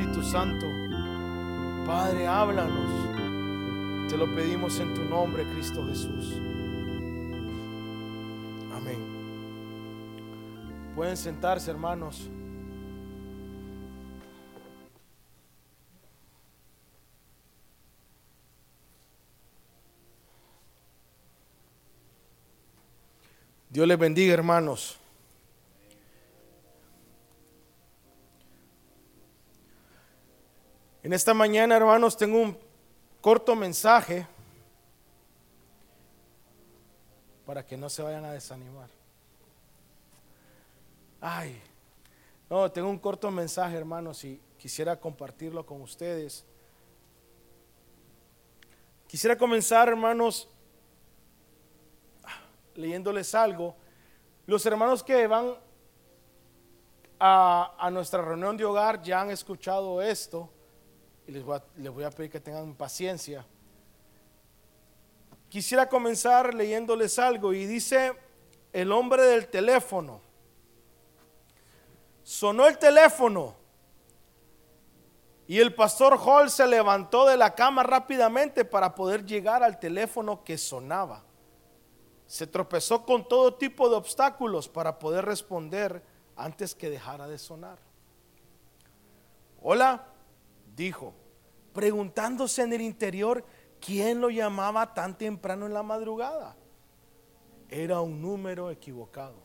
Espíritu Santo. Padre, háblanos. Te lo pedimos en tu nombre, Cristo Jesús. Amén. Pueden sentarse, hermanos. Dios les bendiga, hermanos. En esta mañana, hermanos, tengo un corto mensaje para que no se vayan a desanimar. Ay, no, tengo un corto mensaje, hermanos, y quisiera compartirlo con ustedes. Quisiera comenzar, hermanos, leyéndoles algo. Los hermanos que van a, a nuestra reunión de hogar ya han escuchado esto les voy, a, les voy a pedir que tengan paciencia. Quisiera comenzar leyéndoles algo y dice el hombre del teléfono. Sonó el teléfono y el pastor Hall se levantó de la cama rápidamente para poder llegar al teléfono que sonaba. Se tropezó con todo tipo de obstáculos para poder responder antes que dejara de sonar. Hola, dijo, preguntándose en el interior quién lo llamaba tan temprano en la madrugada. Era un número equivocado.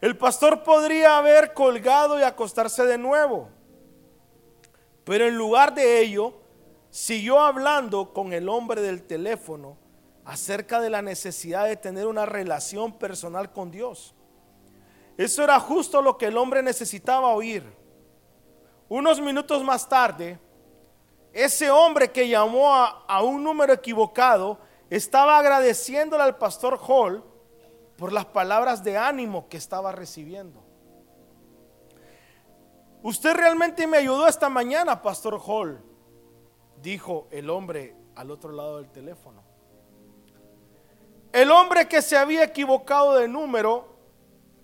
El pastor podría haber colgado y acostarse de nuevo, pero en lugar de ello, siguió hablando con el hombre del teléfono acerca de la necesidad de tener una relación personal con Dios. Eso era justo lo que el hombre necesitaba oír. Unos minutos más tarde, ese hombre que llamó a, un número equivocado estaba agradeciéndole al pastor Hall por las palabras de ánimo que estaba recibiendo. Usted realmente me ayudó esta mañana, pastor Hall, dijo el hombre al otro lado del teléfono. El hombre que se había equivocado de número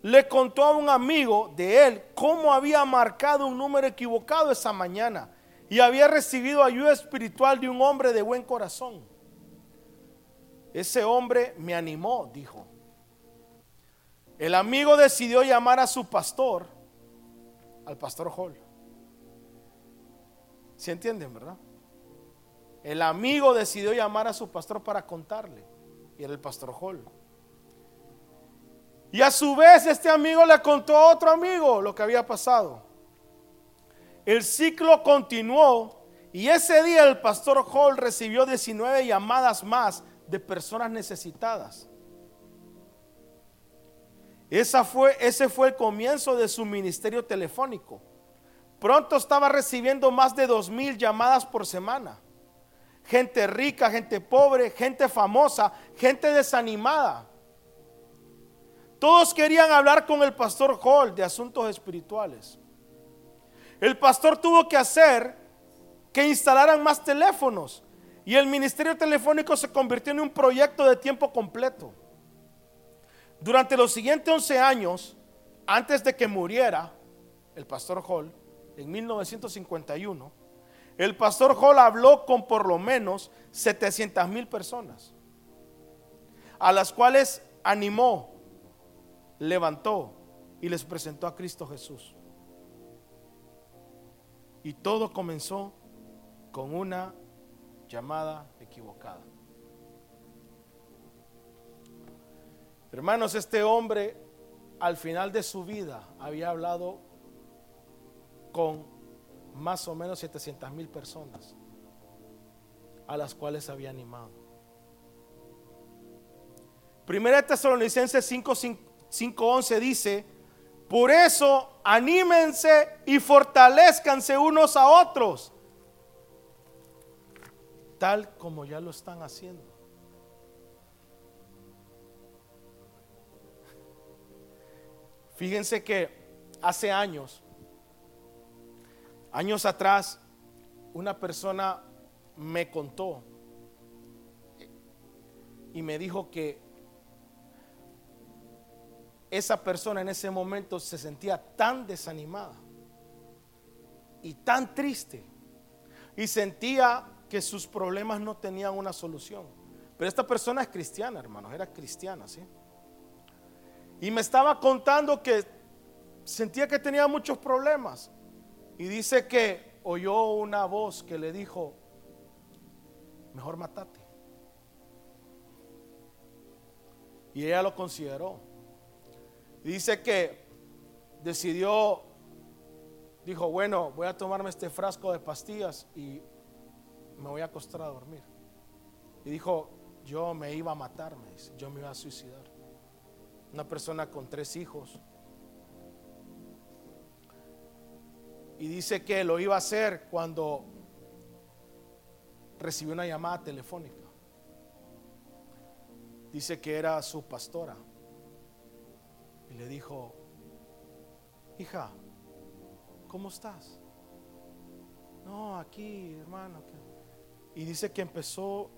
le contó a un amigo de él cómo había marcado un número equivocado esa mañana y había recibido ayuda espiritual de un hombre de buen corazón. Ese hombre me animó, dijo. El amigo decidió llamar a su pastor, al pastor Hall. ¿Se entienden, verdad? El amigo decidió llamar a su pastor para contarle, y era el pastor Hall. Y a su vez este amigo le contó a otro amigo lo que había pasado. El ciclo continuó y ese día el pastor Hall recibió 19 llamadas más de personas necesitadas. Esa fue, ese fue el comienzo de su ministerio telefónico. Pronto estaba recibiendo más de dos mil llamadas por semana. Gente rica, gente pobre, gente famosa, gente desanimada. Todos querían hablar con el pastor Hall de asuntos espirituales. El pastor tuvo que hacer que instalaran más teléfonos y el ministerio telefónico se convirtió en un proyecto de tiempo completo. Durante los siguientes 11 años, antes de que muriera el pastor Hall, en 1951, el pastor Hall habló con por lo menos 700 mil personas, a las cuales animó, levantó y les presentó a Cristo Jesús. Y todo comenzó con una llamada equivocada. Hermanos, este hombre al final de su vida había hablado con más o menos 700 mil personas a las cuales había animado. Primera Tesalonicenses 5:11 dice, por eso anímense y fortalezcanse unos a otros, tal como ya lo están haciendo. Fíjense que hace años, años atrás, una persona me contó y me dijo que esa persona en ese momento se sentía tan desanimada y tan triste. Y sentía que sus problemas no tenían una solución. Pero esta persona es cristiana, hermanos, era cristiana, ¿sí? Y me estaba contando que sentía que tenía muchos problemas. Y dice que oyó una voz que le dijo, mejor matate. Y ella lo consideró. Dice que decidió, dijo, bueno, voy a tomarme este frasco de pastillas y me voy a acostar a dormir. Y dijo, yo me iba a matar, yo me iba a suicidar. Una persona con tres hijos. Y dice que lo iba a hacer cuando recibió una llamada telefónica. Dice que era su pastora. Y le dijo, hija, ¿cómo estás? No, aquí, hermano. Y dice que empezó,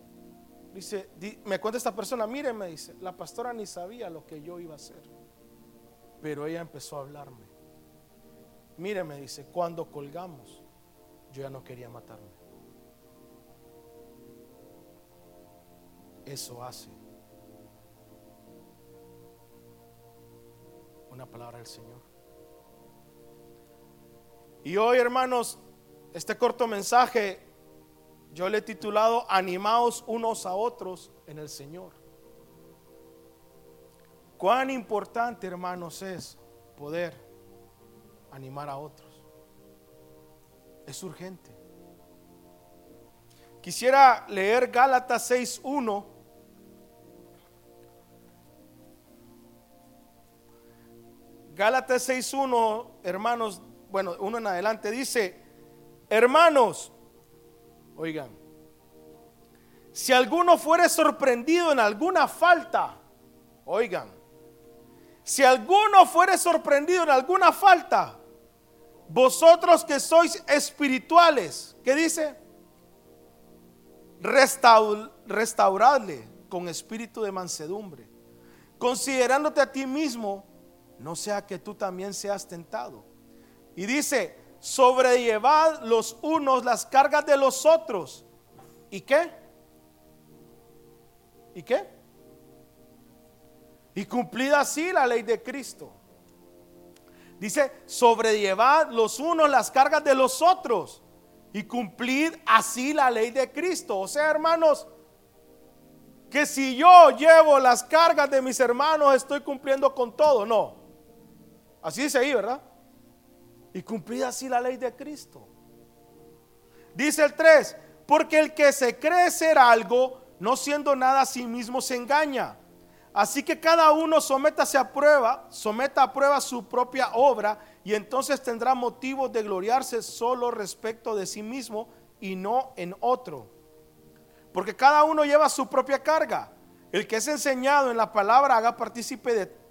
dice, me cuenta esta persona, mire, me dice, la pastora ni sabía lo que yo iba a hacer. Pero ella empezó a hablarme. Mire, me dice, cuando colgamos, yo ya no quería matarme. Eso hace una palabra del Señor. Y hoy, hermanos, este corto mensaje yo le he titulado Animaos unos a otros en el Señor. Cuán importante, hermanos, es poder animar a otros. Es urgente. Quisiera leer Gálatas 6.1. Gálatas 6.1, hermanos, bueno, uno en adelante dice, hermanos, oigan, si alguno fuere sorprendido en alguna falta, oigan, si alguno fuere sorprendido en alguna falta, vosotros que sois espirituales, ¿qué dice? restauradle con espíritu de mansedumbre, considerándote a ti mismo, no sea que tú también seas tentado. Y dice, sobrellevad los unos las cargas de los otros. ¿Y qué? ¿Y qué? Y cumplid así la ley de Cristo. Dice, sobrellevad los unos las cargas de los otros y cumplid así la ley de Cristo. O sea, hermanos, que si yo llevo las cargas de mis hermanos, estoy cumpliendo con todo. No. Así dice ahí, ¿verdad? Y cumplid así la ley de Cristo. Dice el 3, porque el que se cree ser algo, no siendo nada a sí mismo, se engaña. Así que cada uno sométase a prueba, someta a prueba su propia obra y entonces tendrá motivo de gloriarse solo respecto de sí mismo y no en otro. Porque cada uno lleva su propia carga. El que es enseñado en la palabra haga partícipe de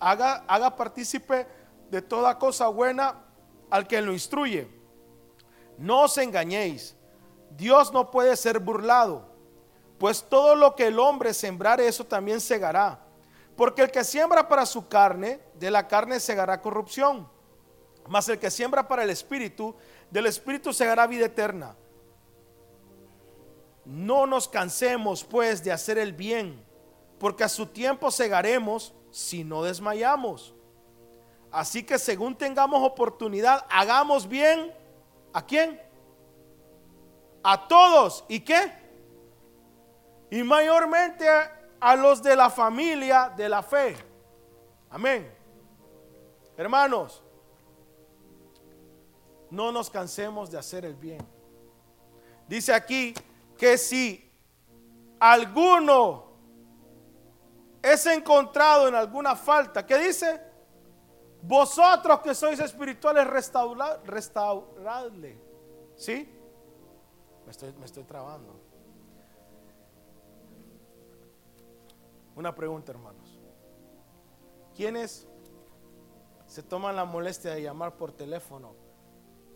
haga, haga partícipe de toda cosa buena al que lo instruye. No os engañéis. Dios no puede ser burlado pues todo lo que el hombre sembrare, eso también segará. Porque el que siembra para su carne, de la carne segará corrupción. Mas el que siembra para el espíritu, del espíritu segará vida eterna. No nos cansemos pues de hacer el bien, porque a su tiempo segaremos si no desmayamos. Así que según tengamos oportunidad, hagamos bien. ¿A quién? A todos. ¿Y qué? y mayormente a los de la familia de la fe. Amén. Hermanos, no nos cansemos de hacer el bien. Dice aquí que si alguno es encontrado en alguna falta, ¿qué dice? Vosotros que sois espirituales, restauradle. ¿Sí? Me estoy, me estoy trabando. Una pregunta, hermanos. ¿Quiénes se toman la molestia de llamar por teléfono?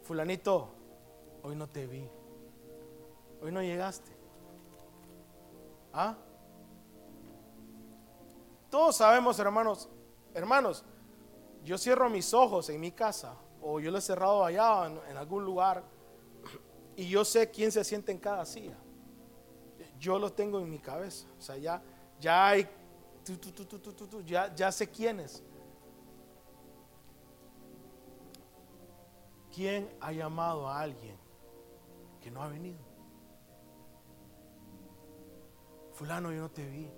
Fulanito, hoy no te vi. Hoy no llegaste. ¿Ah? Todos sabemos, hermanos, hermanos, yo cierro mis ojos en mi casa o yo lo he cerrado allá en, algún lugar y yo sé quién se siente en cada silla. Yo lo tengo en mi cabeza. O sea, ya, ya hay, tu, tu, tu, ya, ya sé quiénes. ¿Quién ha llamado a alguien que no ha venido? Fulano, yo no te vi.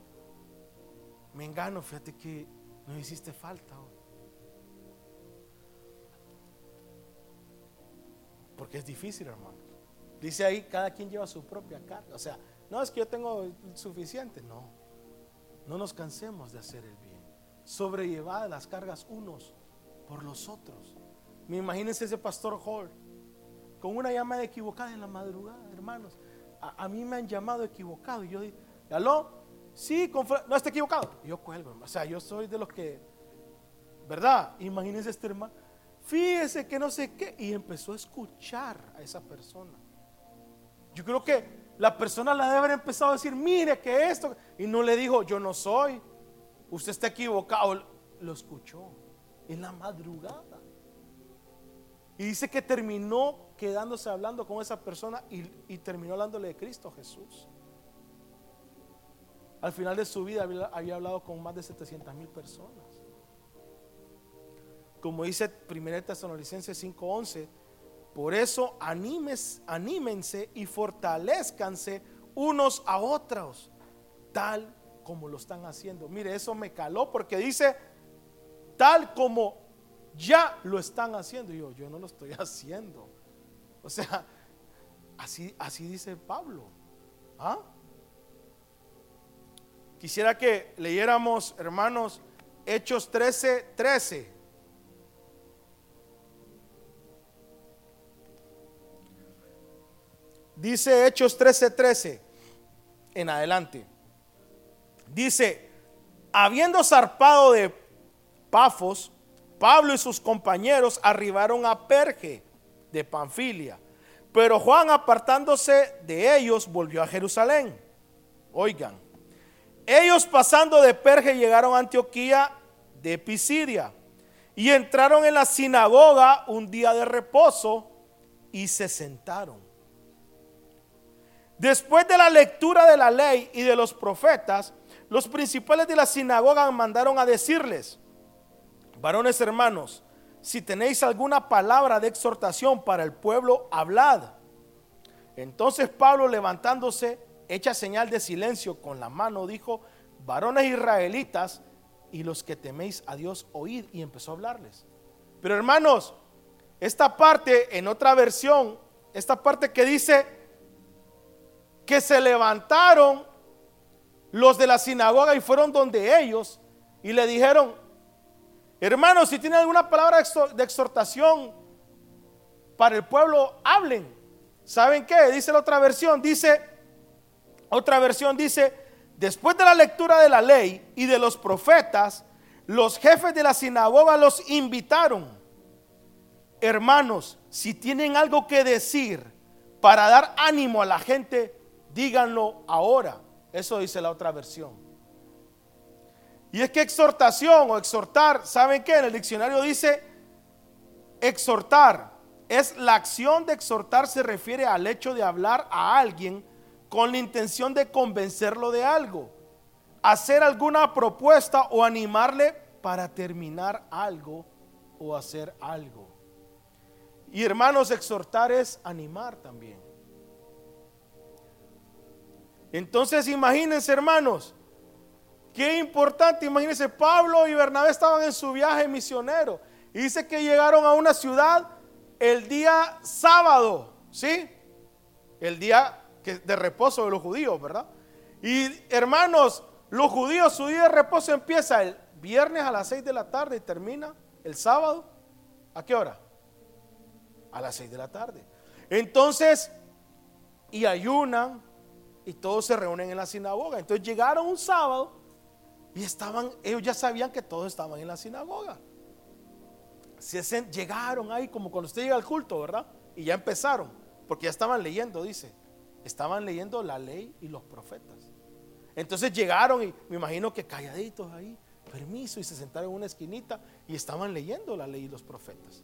Me engano, fíjate que no hiciste falta hoy. Porque es difícil, hermano. Dice ahí, cada quien lleva su propia carga. O sea, no es que yo tengo suficiente. No, no nos cansemos de hacer el bien. Sobrellevad las cargas unos por los otros. Me imagínense ese pastor Hall con una llamada equivocada en la madrugada, hermanos. A, mí me han llamado equivocado. Y yo digo, ¿aló? Sí, no está equivocado. yo cuelgo. O sea, yo soy de los que, ¿verdad? Imagínense este hermano. Fíjese que no sé qué. Y empezó a escuchar a esa persona. Yo creo que la persona la debe haber empezado a decir, mire que esto. Y no le dijo, yo no soy. Usted está equivocado. Lo escuchó en la madrugada. Y dice que terminó quedándose hablando con esa persona y, terminó hablándole de Cristo Jesús. Al final de su vida había, hablado con más de 700 mil personas. Como dice 1 Tesalonicenses 5:11, por eso animes, anímense y fortalezcanse unos a otros, tal como lo están haciendo. Mire, eso me caló porque dice, tal como ya lo están haciendo. Y yo, yo no lo estoy haciendo. O sea, así, así dice Pablo. ¿Ah? Quisiera que leyéramos, hermanos, Hechos 13, 13. Dice Hechos 13, 13 en adelante. Dice, habiendo zarpado de Pafos, Pablo y sus compañeros arribaron a Perge de Panfilia, pero Juan apartándose de ellos volvió a Jerusalén. Oigan, ellos pasando de Perge llegaron a Antioquía de Pisidia y entraron en la sinagoga un día de reposo y se sentaron. Después de la lectura de la ley y de los profetas, los principales de la sinagoga mandaron a decirles, varones hermanos, si tenéis alguna palabra de exhortación para el pueblo, hablad. Entonces Pablo levantándose, hecha señal de silencio con la mano, dijo, varones israelitas y los que teméis a Dios, oíd. Y empezó a hablarles. Pero hermanos, esta parte en otra versión, esta parte que dice que se levantaron los de la sinagoga y fueron donde ellos y le dijeron, hermanos, si tienen alguna palabra de exhortación para el pueblo, hablen. ¿Saben qué? Dice la otra versión, dice, otra versión dice, después de la lectura de la ley y de los profetas, los jefes de la sinagoga los invitaron. Hermanos, si tienen algo que decir para dar ánimo a la gente, díganlo ahora. Eso dice la otra versión. Y es que exhortación o exhortar, ¿saben qué? En el diccionario dice exhortar. Es la acción de exhortar se refiere al hecho de hablar a alguien con la intención de convencerlo de algo, hacer alguna propuesta o animarle para terminar algo o hacer algo. Y hermanos, exhortar es animar también. Entonces imagínense hermanos, qué importante, imagínense, Pablo y Bernabé estaban en su viaje misionero y dice que llegaron a una ciudad el día sábado, ¿sí? El día de reposo de los judíos, ¿verdad? Y hermanos, los judíos, su día de reposo empieza el viernes a las 6 de la tarde y termina el sábado. ¿A qué hora? A las 6 de la tarde. Entonces, y ayunan, y todos se reúnen en la sinagoga. Entonces llegaron un sábado y estaban, ellos ya sabían que todos estaban en la sinagoga. Se, llegaron ahí como cuando usted llega al culto, ¿verdad? Y ya empezaron, porque ya estaban leyendo, dice. Estaban leyendo la ley y los profetas. Entonces llegaron y me imagino que calladitos ahí, permiso, y se sentaron en una esquinita y estaban leyendo la ley y los profetas.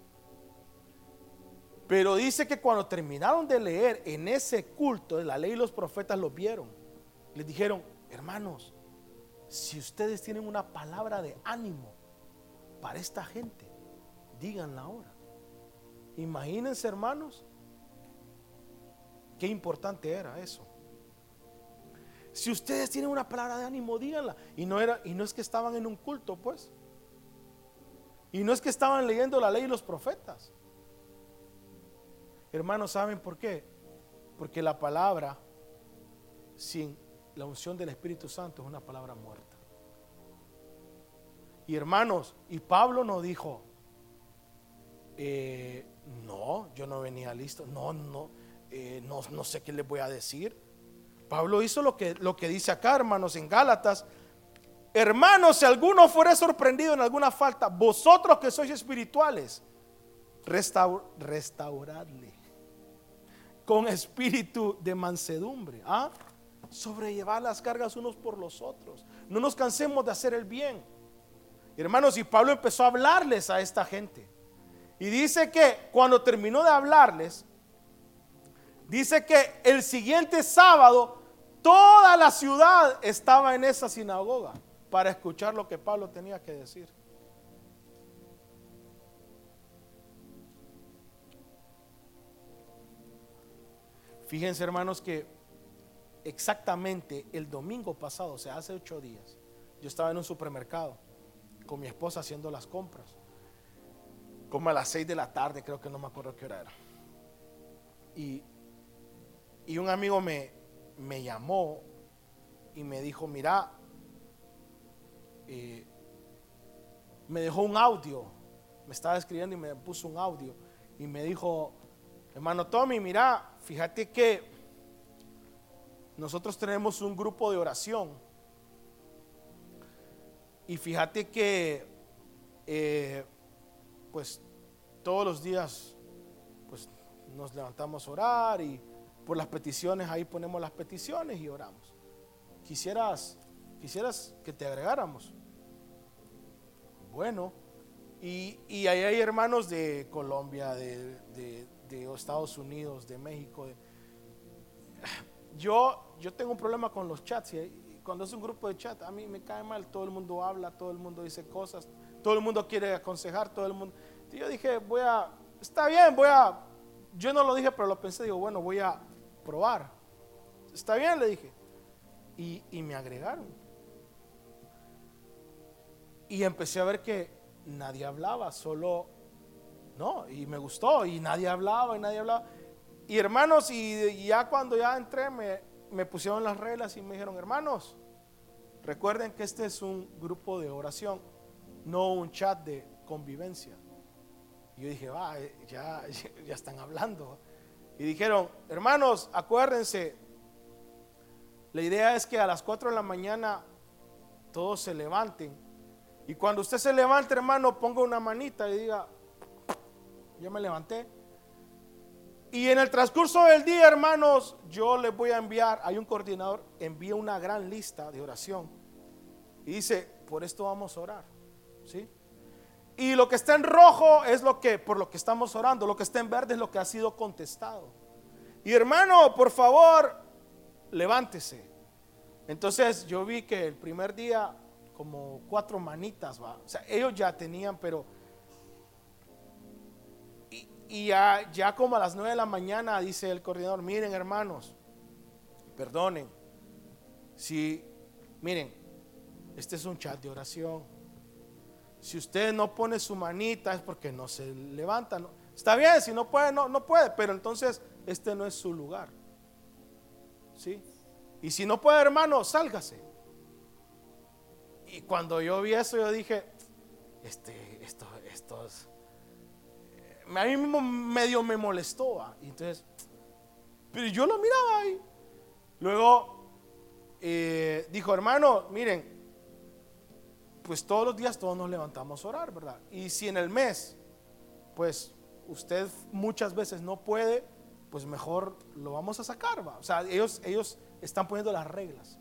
Pero dice que cuando terminaron de leer en ese culto de la ley, los profetas lo vieron. Les dijeron, hermanos, si ustedes tienen una palabra de ánimo para esta gente, díganla ahora. Imagínense, hermanos, qué importante era eso. Si ustedes tienen una palabra de ánimo, díganla. Y no era y no es que estaban en un culto, pues. Y no es que estaban leyendo la ley y los profetas. Hermanos, ¿saben por qué? Porque la palabra sin la unción del Espíritu Santo es una palabra muerta. Y hermanos, y Pablo no dijo, eh, no, yo no venía listo, no, no, eh, no, no sé qué les voy a decir. Pablo hizo lo que, lo que dice acá, hermanos, en Gálatas. Hermanos, si alguno fuere sorprendido en alguna falta, vosotros que sois espirituales, restauradle con espíritu de mansedumbre. ¿ah? Sobrellevar las cargas unos por los otros. No nos cansemos de hacer el bien. Hermanos, y Pablo empezó a hablarles a esta gente. Y dice que cuando terminó de hablarles, dice que el siguiente sábado toda la ciudad estaba en esa sinagoga para escuchar lo que Pablo tenía que decir. Fíjense hermanos que exactamente el domingo pasado, o sea, hace ocho días, yo estaba en un supermercado con mi esposa haciendo las compras, como a las seis de la tarde, creo que no me acuerdo qué hora era. Y, y un amigo me, me llamó y me dijo, mira, eh, me dejó un audio, me estaba escribiendo y me puso un audio y me dijo, hermano Tommy, mira, Fíjate que nosotros tenemos un grupo de oración. Y fíjate que, eh, pues, todos los días, pues, nos levantamos a orar y por las peticiones ahí ponemos las peticiones y oramos. Quisieras, quisieras que te agregáramos. Bueno, y, y ahí hay hermanos de Colombia, de, de Estados Unidos, de México. Yo, yo tengo un problema con los chats. Y cuando es un grupo de chat, a mí me cae mal. Todo el mundo habla, todo el mundo dice cosas, todo el mundo quiere aconsejar, todo el mundo. Y yo dije, voy a, está bien, voy a, yo no lo dije, pero lo pensé, digo, bueno, voy a probar. Está bien, le dije. Y, y me agregaron. Y empecé a ver que nadie hablaba, solo no, y me gustó, y nadie hablaba, y nadie hablaba. Y hermanos, y ya cuando ya entré, me, me pusieron las reglas y me dijeron, hermanos, recuerden que este es un grupo de oración, no un chat de convivencia. Y yo dije, va, eh, ya, ya están hablando. Y dijeron, hermanos, acuérdense, la idea es que a las 4 de la mañana todos se levanten. Y cuando usted se levante, hermano, ponga una manita y diga, yo me levanté. Y en el transcurso del día, hermanos, yo les voy a enviar, hay un coordinador, envía una gran lista de oración. Y dice, por esto vamos a orar. ¿Sí? Y lo que está en rojo es lo que, por lo que estamos orando. Lo que está en verde es lo que ha sido contestado. Y hermano, por favor, levántese. Entonces yo vi que el primer día, como cuatro manitas, ¿va? o sea, ellos ya tenían, pero y ya, ya como a las 9 de la mañana dice el coordinador, miren hermanos, perdonen, si, miren, este es un chat de oración. Si usted no pone su manita es porque no se levanta. Está bien, si no puede, no, no puede, pero entonces este no es su lugar. ¿Sí? Y si no puede, hermano, sálgase. Y cuando yo vi eso, yo dije, este, esto, estos a mí mismo medio me molestó. entonces, pero yo lo miraba ahí. Luego eh, dijo, hermano, miren, pues todos los días todos nos levantamos a orar, ¿verdad? Y si en el mes, pues usted muchas veces no puede, pues mejor lo vamos a sacar, ¿va? O sea, ellos, ellos están poniendo las reglas.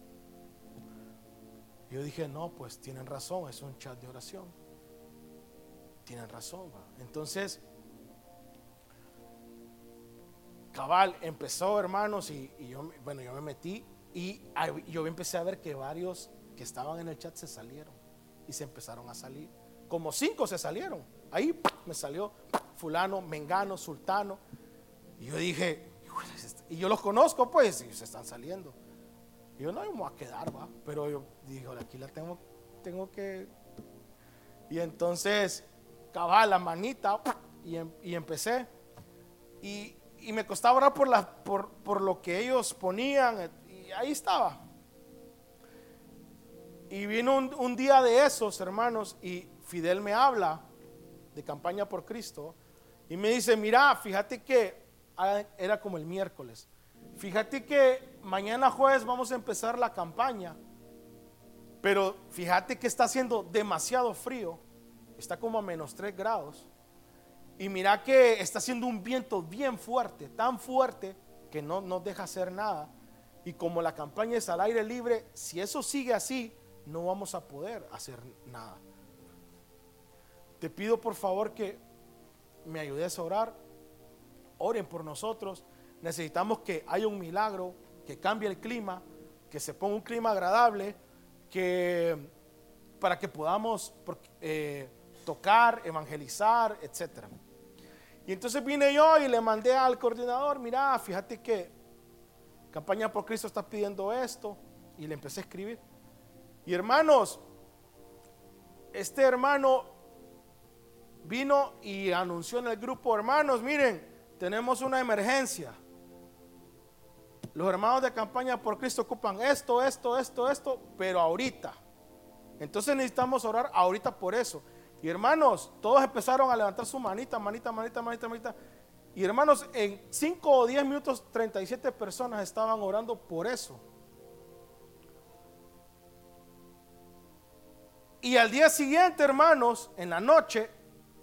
Yo dije, no, pues tienen razón, es un chat de oración. Tienen razón, ¿va? Entonces, cabal, empezó, hermanos, y, yo, bueno, yo me metí y yo empecé a ver que varios que estaban en el chat se salieron y se empezaron a salir. Como cinco se salieron. Ahí me salió fulano, mengano, sultano. Y yo dije, y yo los conozco pues, y se están saliendo. Y yo no me voy a quedar, va. Pero yo dije, aquí la tengo, tengo que. Y entonces, cabal, la manita, y, em, y empecé. Y, me costaba orar por, por, lo que ellos ponían. Y ahí estaba. Y vino un, día de esos, hermanos, y Fidel me habla de campaña por Cristo y me dice, mira, fíjate que ah, era como el miércoles, fíjate que mañana jueves vamos a empezar la campaña, pero fíjate que está haciendo demasiado frío, está como a menos 3 grados, y mira que está haciendo un viento bien fuerte, tan fuerte que no nos deja hacer nada. Y como la campaña es al aire libre, si eso sigue así, no vamos a poder hacer nada. Te pido por favor que me ayudes a orar. Oren por nosotros. Necesitamos que haya un milagro, que cambie el clima, que se ponga un clima agradable, que para que podamos eh, tocar, evangelizar, etc. Y entonces vine yo y le mandé al coordinador, mira, fíjate que Campaña por Cristo está pidiendo esto. Y le empecé a escribir. Y hermanos, este hermano vino y anunció en el grupo, hermanos, miren, tenemos una emergencia. Los hermanos de campaña por Cristo ocupan esto, esto, esto, esto, pero ahorita. Entonces necesitamos orar ahorita por eso. Y hermanos, todos empezaron a levantar su manita, manita, manita, manita, manita. Y hermanos, en 5 o 10 minutos, 37 personas estaban orando por eso. Y al día siguiente, hermanos, en la noche,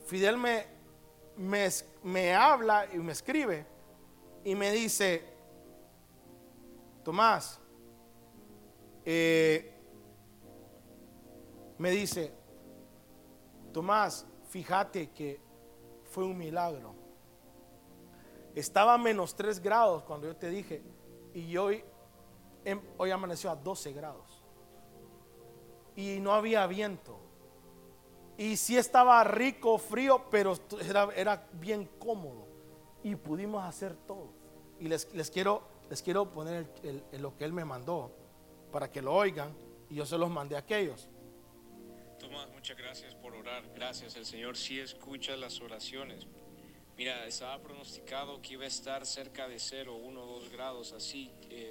Fidel me, me, habla y me escribe y me dice, Tomás, eh, me dice, Tomás, fíjate que fue un milagro. Estaba a menos 3 grados cuando yo te dije, y hoy, em, hoy amaneció a 12 grados y no había viento. Y sí estaba rico, frío, pero era, era bien cómodo. Y pudimos hacer todo. Y les, les quiero, les quiero poner lo que él me mandó para que lo oigan. Y yo se los mandé a aquellos. Tomás, muchas gracias por orar. Gracias. El Señor sí escucha las oraciones. Mira, estaba pronosticado que iba a estar cerca de 0, 1, 2 grados, así,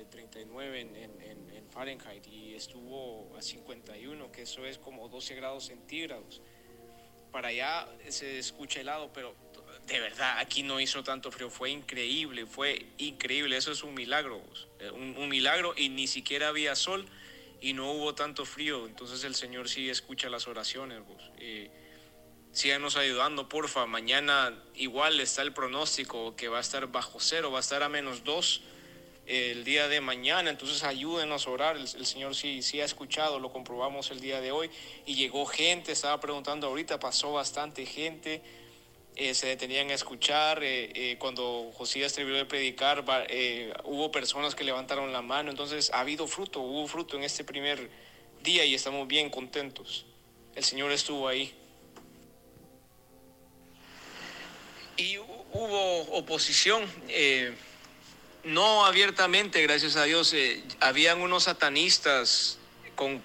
39 eh, en, Fahrenheit, y estuvo a 51, que eso es como 12 grados centígrados. Para allá se escucha helado, pero de verdad, aquí no hizo tanto frío, fue increíble, fue increíble, eso es un milagro, eh, un, milagro, y ni siquiera había sol y no hubo tanto frío, entonces el Señor sí escucha las oraciones. Vos. Eh, síganos ayudando, porfa. Mañana igual está el pronóstico que va a estar bajo cero, va a estar a menos dos el día de mañana, entonces ayúdenos a orar. El, Señor sí, sí ha escuchado, lo comprobamos el día de hoy. Y llegó gente, estaba preguntando ahorita, pasó bastante gente. Eh, se detenían a escuchar. Eh, eh, cuando Josías terminó de predicar, hubo personas que levantaron la mano. Entonces ha habido fruto, hubo fruto en este primer día y estamos bien contentos. El Señor estuvo ahí. Y hubo oposición, eh, no abiertamente, gracias a Dios, eh, habían unos satanistas con,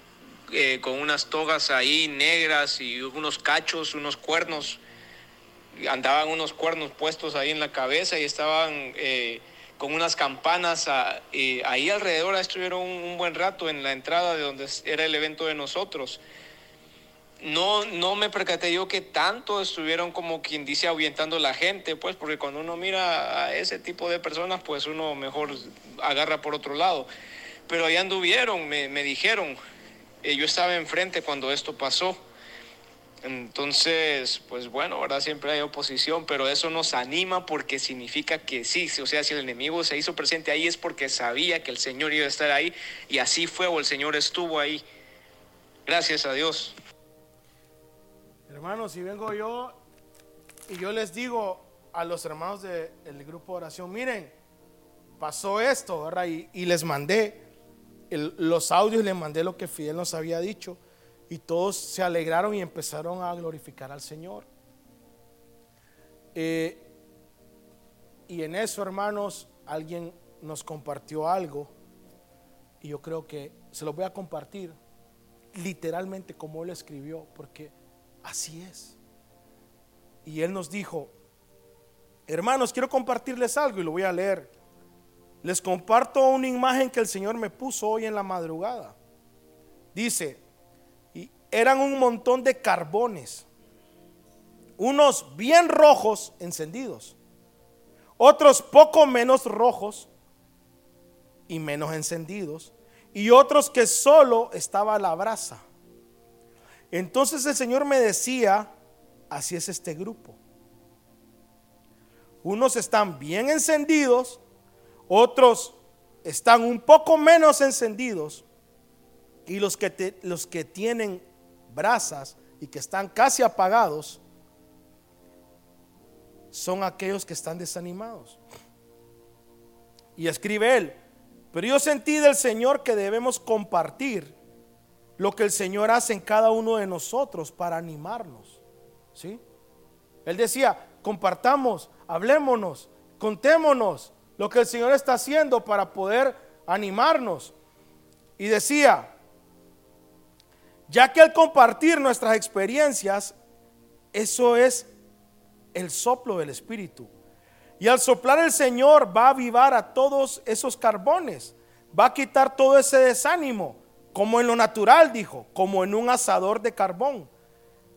eh, con unas togas ahí negras y unos cachos, unos cuernos, andaban unos cuernos puestos ahí en la cabeza y estaban con unas campanas ahí alrededor, estuvieron un buen rato en la entrada de donde era el evento de nosotros no, no me percaté yo que tanto estuvieron como quien dice ahuyentando la gente, pues, porque cuando uno mira a ese tipo de personas, pues uno mejor agarra por otro lado. Pero ahí anduvieron, me, dijeron, eh, yo estaba enfrente cuando esto pasó. Entonces, pues bueno, ahora siempre hay oposición, pero eso nos anima porque significa que sí, o sea, si el enemigo se hizo presente ahí es porque sabía que el Señor iba a estar ahí y así fue o el Señor estuvo ahí. Gracias a Dios. Hermanos, si vengo yo y yo les digo a los hermanos del grupo de oración, miren, pasó esto, ¿verdad? Y, les mandé los audios, les mandé lo que Fidel nos había dicho. Y todos se alegraron y empezaron a glorificar al Señor. Eh, y en eso, hermanos, alguien nos compartió algo. Y yo creo que se lo voy a compartir literalmente como él escribió, porque así es. Y él nos dijo, hermanos, quiero compartirles algo y lo voy a leer. Les comparto una imagen que el Señor me puso hoy en la madrugada. Dice, y eran un montón de carbones, unos bien rojos encendidos, otros poco menos rojos y menos encendidos, y otros que solo estaba la brasa. Entonces el Señor me decía, así es este grupo. Unos están bien encendidos, otros están un poco menos encendidos, y los que, los que tienen brasas y que están casi apagados, son aquellos que están desanimados. Y escribe él, pero yo sentí del Señor que debemos compartir lo que el Señor hace en cada uno de nosotros para animarnos. ¿Sí? Él decía, compartamos, hablémonos, contémonos lo que el Señor está haciendo para poder animarnos. Y decía, ya que al compartir nuestras experiencias, eso es el soplo del Espíritu. Y al soplar el Señor va a avivar a todos esos carbones, va a quitar todo ese desánimo, como en lo natural, dijo, como en un asador de carbón.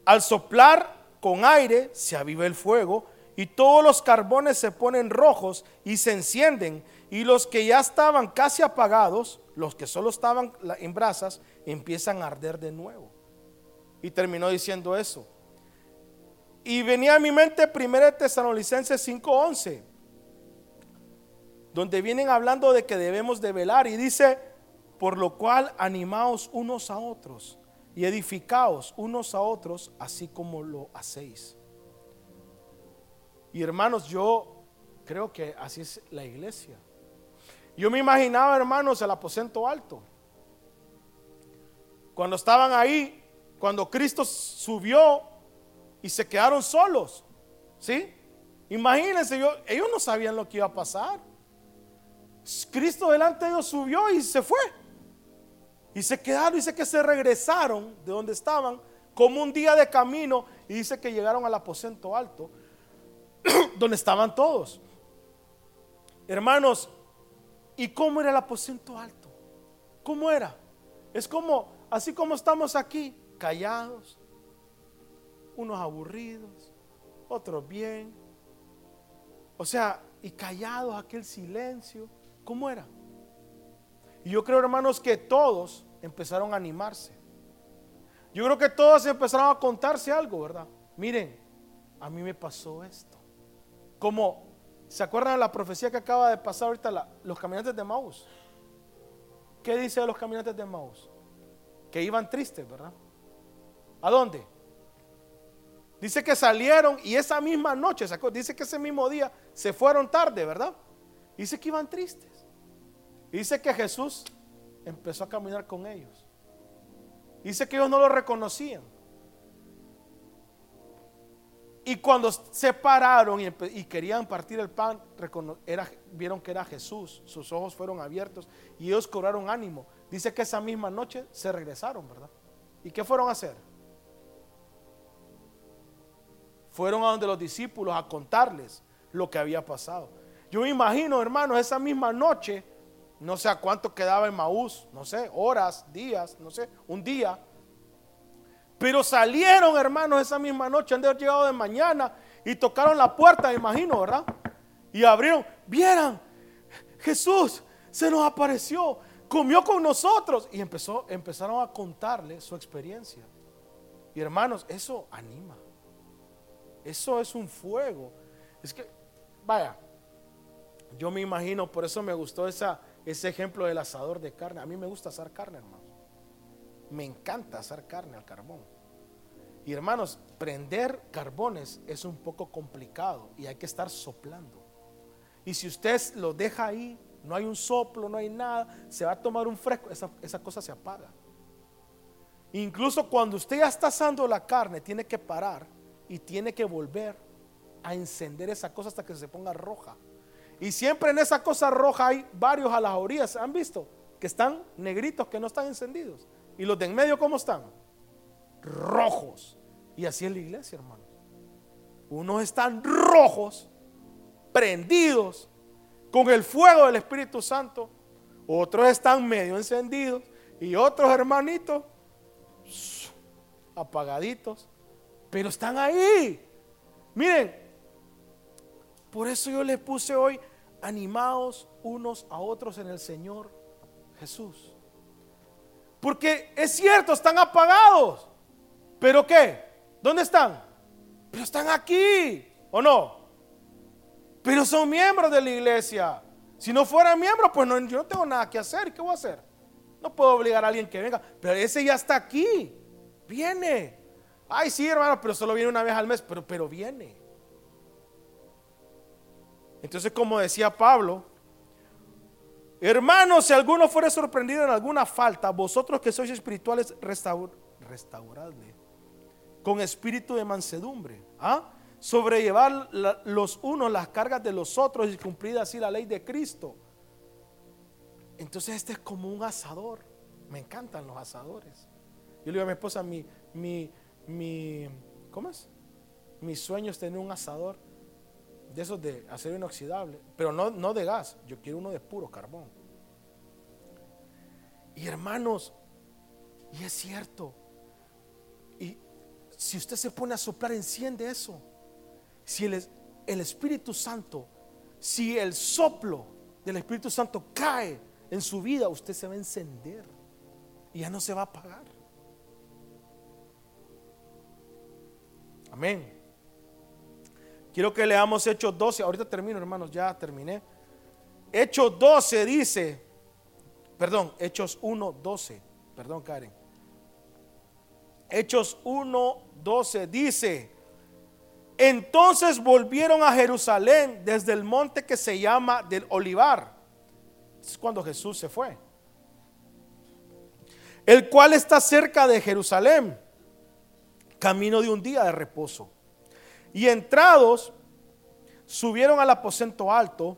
Al soplar con aire se aviva el fuego y todos los carbones se ponen rojos y se encienden y los que ya estaban casi apagados, los que solo estaban en brasas, empiezan a arder de nuevo. Y terminó diciendo eso. Y venía a mi mente 1 Tesalonicenses 5:11, donde vienen hablando de que debemos de velar y dice, por lo cual animaos unos a otros y edificaos unos a otros, así como lo hacéis. Y hermanos, yo creo que así es la iglesia. Yo me imaginaba, hermanos, el aposento alto. Cuando estaban ahí, cuando Cristo subió y se quedaron solos. ¿Sí? Imagínense, ellos no sabían lo que iba a pasar. Cristo delante de ellos subió y se fue. Y se quedaron, dice que se regresaron de donde estaban como un día de camino y dice que llegaron al aposento alto donde estaban todos. Hermanos, ¿y cómo era el aposento alto? ¿Cómo era? Es como, así como estamos aquí, callados, unos aburridos, otros bien. O sea, y callados aquel silencio. ¿Cómo era? Y yo creo, hermanos, que todos empezaron a animarse. Yo creo que todos empezaron a contarse algo, ¿verdad? Miren, a mí me pasó esto. Como, ¿se acuerdan de la profecía que acaba de pasar ahorita los caminantes de Maús? ¿Qué dice de los caminantes de Maús? Que iban tristes, ¿verdad? ¿A dónde? Dice que salieron y esa misma noche, dice que ese mismo día se fueron tarde, ¿verdad? Dice que iban tristes. Dice que Jesús empezó a caminar con ellos. Dice que ellos no lo reconocían. Y cuando se pararon y, querían partir el pan, vieron que era Jesús. Sus ojos fueron abiertos y ellos cobraron ánimo. Dice que esa misma noche se regresaron, ¿verdad? ¿Y qué fueron a hacer? Fueron a donde los discípulos a contarles lo que había pasado. Yo me imagino, hermanos, esa misma noche, no sé a cuánto quedaba en Maús, no sé, horas, días, no sé, un día. Pero salieron, hermanos, esa misma noche, han de haber llegado de mañana y tocaron la puerta, imagino, ¿verdad? Y abrieron, vieran, Jesús se nos apareció, comió con nosotros y empezó, empezaron a contarle su experiencia. Y hermanos, eso anima. Eso es un fuego. Es que, vaya, yo me imagino, por eso me gustó esa, ese ejemplo del asador de carne. A mí me gusta asar carne, hermano. Me encanta asar carne al carbón. Y hermanos, prender carbones es un poco complicado y hay que estar soplando. Y si usted lo deja ahí, no hay un soplo, no hay nada, se va a tomar un fresco, esa, esa cosa se apaga. Incluso cuando usted ya está asando la carne, tiene que parar y tiene que volver a encender esa cosa hasta que se ponga roja. Y siempre en esa cosa roja hay varios a las orillas, ¿han visto? Que están negritos, que no están encendidos. Y los de en medio, ¿cómo están? Rojos. Y así es la iglesia, hermano. Unos están rojos, prendidos con el fuego del Espíritu Santo. Otros están medio encendidos. Y otros hermanitos apagaditos. Pero están ahí. Miren, por eso yo les puse hoy animados unos a otros en el Señor Jesús. Porque es cierto, están apagados. ¿Pero qué? ¿Dónde están? Pero están aquí, ¿o no? Pero son miembros de la iglesia. Si no fueran miembros, pues no, yo no tengo nada que hacer. ¿Qué voy a hacer? No puedo obligar a alguien que venga. Pero ese ya está aquí. Viene. Ay, sí, hermano, pero solo viene una vez al mes. Pero, pero viene. Entonces, como decía Pablo, hermanos, si alguno fuera sorprendido en alguna falta, vosotros que sois espirituales, restaur, restauradle con espíritu de mansedumbre. ¿ah? Sobrellevar los unos las cargas de los otros y cumplir así la ley de Cristo. Entonces este es como un asador. Me encantan los asadores. Yo le digo a mi esposa, mi, mi, mi, ¿cómo es? Mi sueño es tener un asador de esos de acero inoxidable, pero no, no de gas, yo quiero uno de puro carbón. Y hermanos, y es cierto, si usted se pone a soplar, enciende eso. Si el, el Espíritu Santo, si el soplo del Espíritu Santo cae en su vida, usted se va a encender y ya no se va a apagar. Amén. Quiero que leamos Hechos 12. Ahorita termino, hermanos, ya terminé. Hechos 12 dice, perdón, Hechos 1, 12. Perdón, Karen. Hechos 1, 12 dice, entonces volvieron a Jerusalén desde el monte que se llama del Olivar. Es cuando Jesús se fue. El cual está cerca de Jerusalén, camino de un día de reposo. Y entrados, subieron al aposento alto,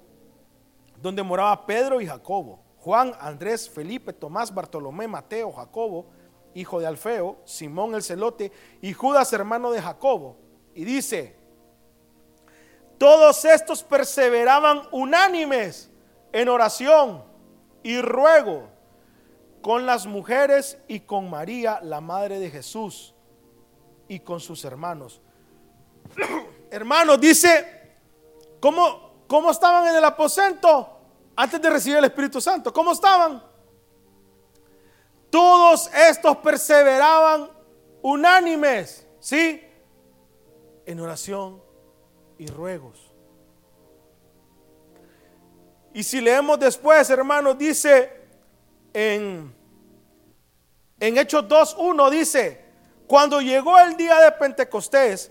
donde moraba Pedro y Jacobo, Juan, Andrés, Felipe, Tomás, Bartolomé, Mateo, Jacobo, hijo de Alfeo, Simón el celote y Judas hermano de Jacobo. Y dice, todos estos perseveraban unánimes en oración y ruego con las mujeres y con María, la madre de Jesús, y con sus hermanos. Hermanos, dice, ¿cómo, ¿cómo estaban en el aposento antes de recibir el Espíritu Santo? ¿Cómo estaban? Todos estos perseveraban unánimes, ¿sí? En oración y ruegos. Y si leemos después, hermanos, dice en, en Hechos 2.1, dice, cuando llegó el día de Pentecostés,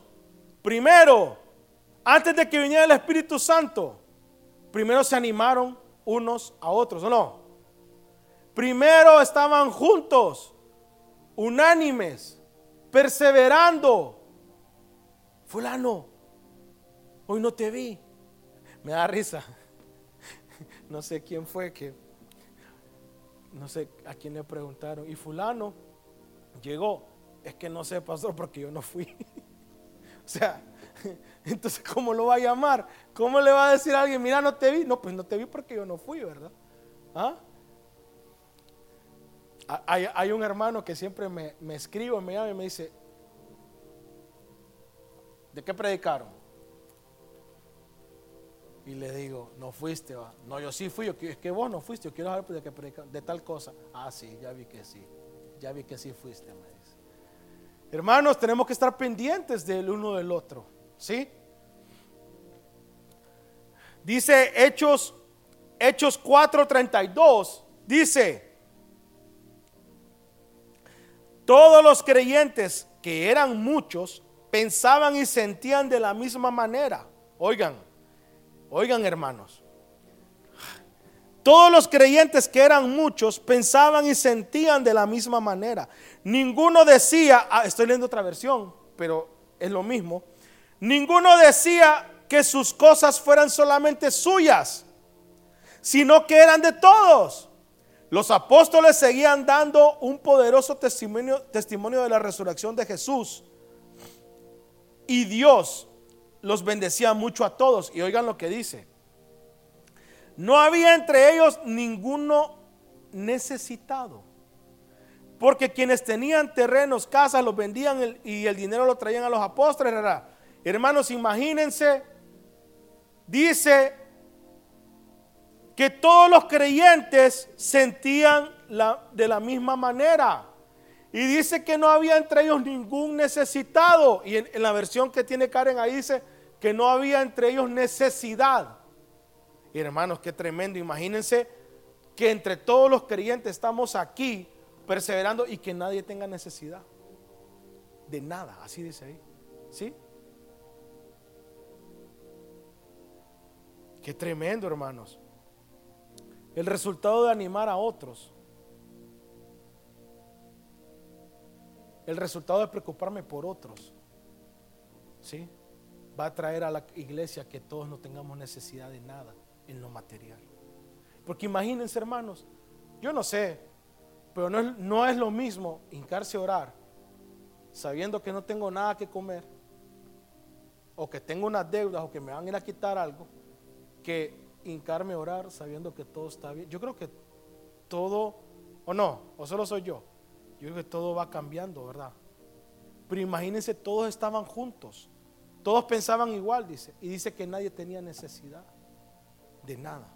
primero, antes de que viniera el Espíritu Santo, primero se animaron unos a otros, ¿o no? Primero estaban juntos, unánimes, perseverando. Fulano, hoy no te vi. Me da risa. No sé quién fue que, no sé a quién le preguntaron. Y fulano llegó. Es que no sé, pastor, porque yo no fui. O sea, entonces, ¿cómo lo va a llamar? ¿Cómo le va a decir a alguien, mira, no te vi? No, pues no te vi porque yo no fui, ¿verdad? ¿Ah? Hay, un hermano que siempre me, me escribe, me llama y me dice, ¿de qué predicaron? Y le digo, no fuiste, va. No, yo sí fui, yo, es que vos no fuiste, yo quiero saber de, qué de tal cosa. Ah, sí, ya vi que sí, ya vi que sí fuiste, me. Hermanos, tenemos que estar pendientes del uno del otro, ¿sí? Dice Hechos, Hechos 4:32, dice, todos los creyentes, que eran muchos, pensaban y sentían de la misma manera. Oigan, oigan hermanos. Todos los creyentes que eran muchos pensaban y sentían de la misma manera. Ninguno decía, ah, estoy leyendo otra versión, pero es lo mismo. Ninguno decía que sus cosas fueran solamente suyas, sino que eran de todos. Los apóstoles seguían dando un poderoso testimonio, testimonio de la resurrección de Jesús. Y Dios los bendecía mucho a todos. Y oigan lo que dice. No había entre ellos ninguno necesitado. Porque quienes tenían terrenos, casas, los vendían y el dinero lo traían a los apóstoles. Hermanos, imagínense dice que todos los creyentes sentían de la misma manera. Y dice que no había entre ellos ningún necesitado. Y en, en, la versión que tiene Karen ahí dice que no había entre ellos necesidad. Y hermanos, qué tremendo. Imagínense que entre todos los creyentes estamos aquí perseverando y que nadie tenga necesidad. De nada, así dice ahí. ¿Sí? Qué tremendo, hermanos. El resultado de animar a otros. El resultado de preocuparme por otros. ¿Sí? Va a traer a la iglesia que todos no tengamos necesidad de nada en lo material. Porque imagínense, hermanos, yo no sé, pero no es, no es lo mismo hincarse a orar sabiendo que no tengo nada que comer, o que tengo unas deudas, o que me van a ir a quitar algo que hincarme a orar sabiendo que todo está bien. Yo creo que todo, o no, o solo soy yo. Yo creo que todo va cambiando, ¿verdad? Pero imagínense, todos estaban juntos. Todos pensaban igual, dice. Y dice que nadie tenía necesidad de nada.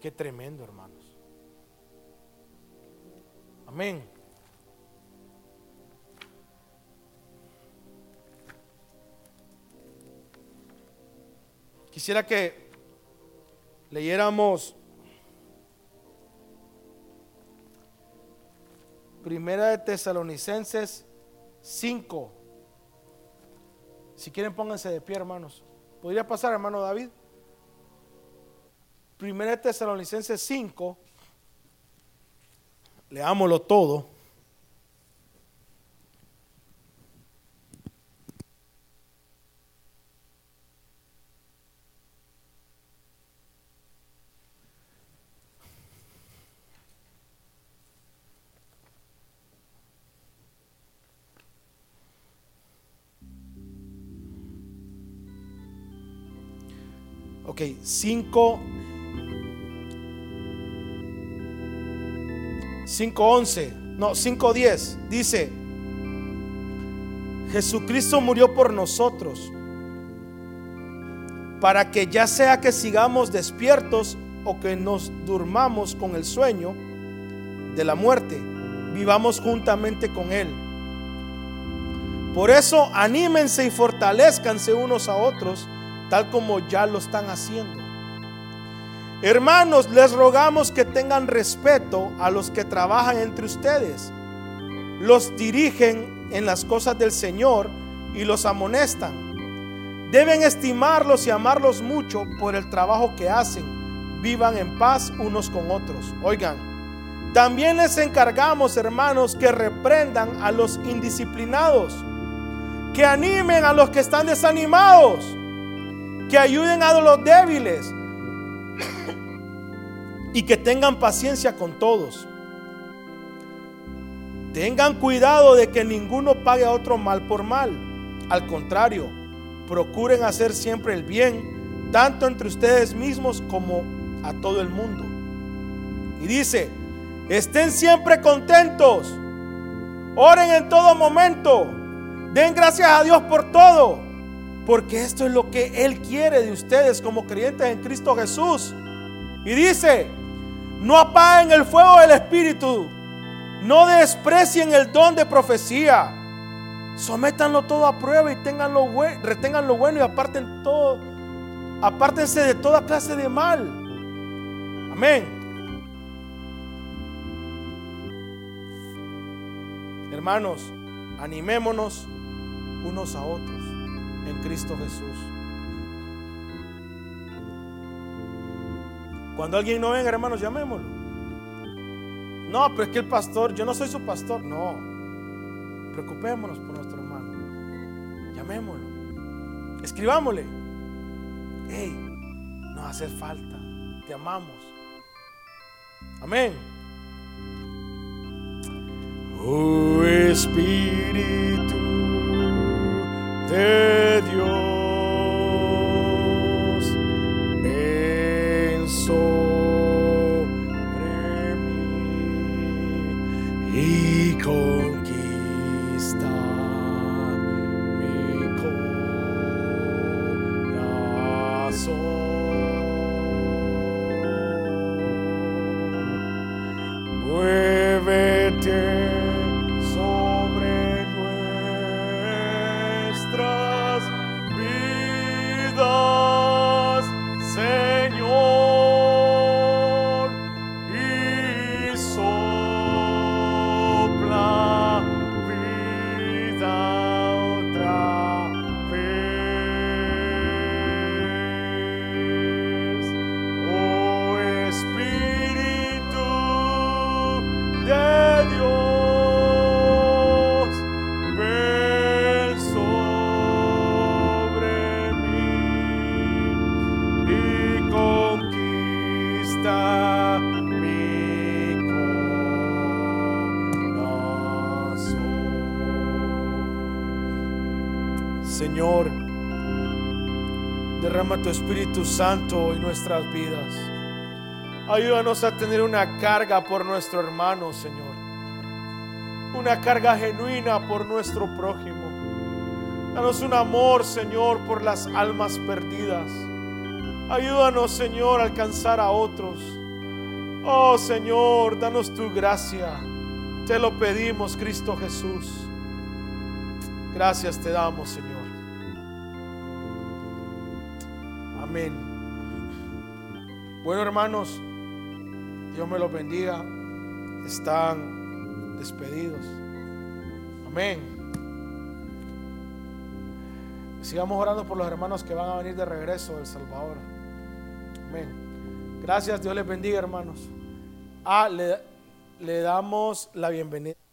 Qué tremendo, hermanos. Amén. Quisiera que leyéramos Primera de Tesalonicenses 5. Si quieren pónganse de pie, hermanos. ¿Podría pasar, hermano David? Primera Tesalonicenses 5. Leámoslo todo. Ok, 5. 5.11, no, 5.10, dice, Jesucristo murió por nosotros, para que ya sea que sigamos despiertos o que nos durmamos con el sueño de la muerte, vivamos juntamente con Él. Por eso anímense y fortalezcanse unos a otros tal como ya lo están haciendo. Hermanos, les rogamos que tengan respeto a los que trabajan entre ustedes. Los dirigen en las cosas del Señor y los amonestan. Deben estimarlos y amarlos mucho por el trabajo que hacen. Vivan en paz unos con otros. Oigan, también les encargamos, hermanos, que reprendan a los indisciplinados, que animen a los que están desanimados que ayuden a los débiles y que tengan paciencia con todos. Tengan cuidado de que ninguno pague a otro mal por mal. Al contrario, procuren hacer siempre el bien, tanto entre ustedes mismos como a todo el mundo. Y dice, estén siempre contentos, oren en todo momento, den gracias a Dios por todo Porque esto es lo que Él quiere de ustedes como creyentes en Cristo Jesús. Y dice, no apaguen el fuego del Espíritu, no desprecien el don de profecía. Sométanlo todo a prueba y retengan lo bueno y aparten todo, apártense de toda clase de mal. Amén. Hermanos, animémonos unos a otros en Cristo Jesús. Cuando alguien no venga, hermanos, llamémoslo. No, pero es que el pastor, yo no soy su pastor. No, preocupémonos por nuestro hermano. Llamémoslo. Escribámosle. Hey, nos hace falta. Te amamos. Amén. Oh Espíritu de Dios, Señor, derrama tu Espíritu Santo en nuestras vidas. Ayúdanos a tener una carga por nuestro hermano, Señor. Una carga genuina por nuestro prójimo. Danos un amor, Señor, por las almas perdidas. Ayúdanos, Señor, a alcanzar a otros. Oh, Señor, danos tu gracia. Te lo pedimos, Cristo Jesús. Gracias te damos, Señor. Bueno, hermanos, Dios me los bendiga. Están despedidos. Amén. Sigamos orando por los hermanos que van a venir de regreso del Salvador. Amén. Gracias, Dios les bendiga, hermanos. Ah, le, le damos la bienvenida.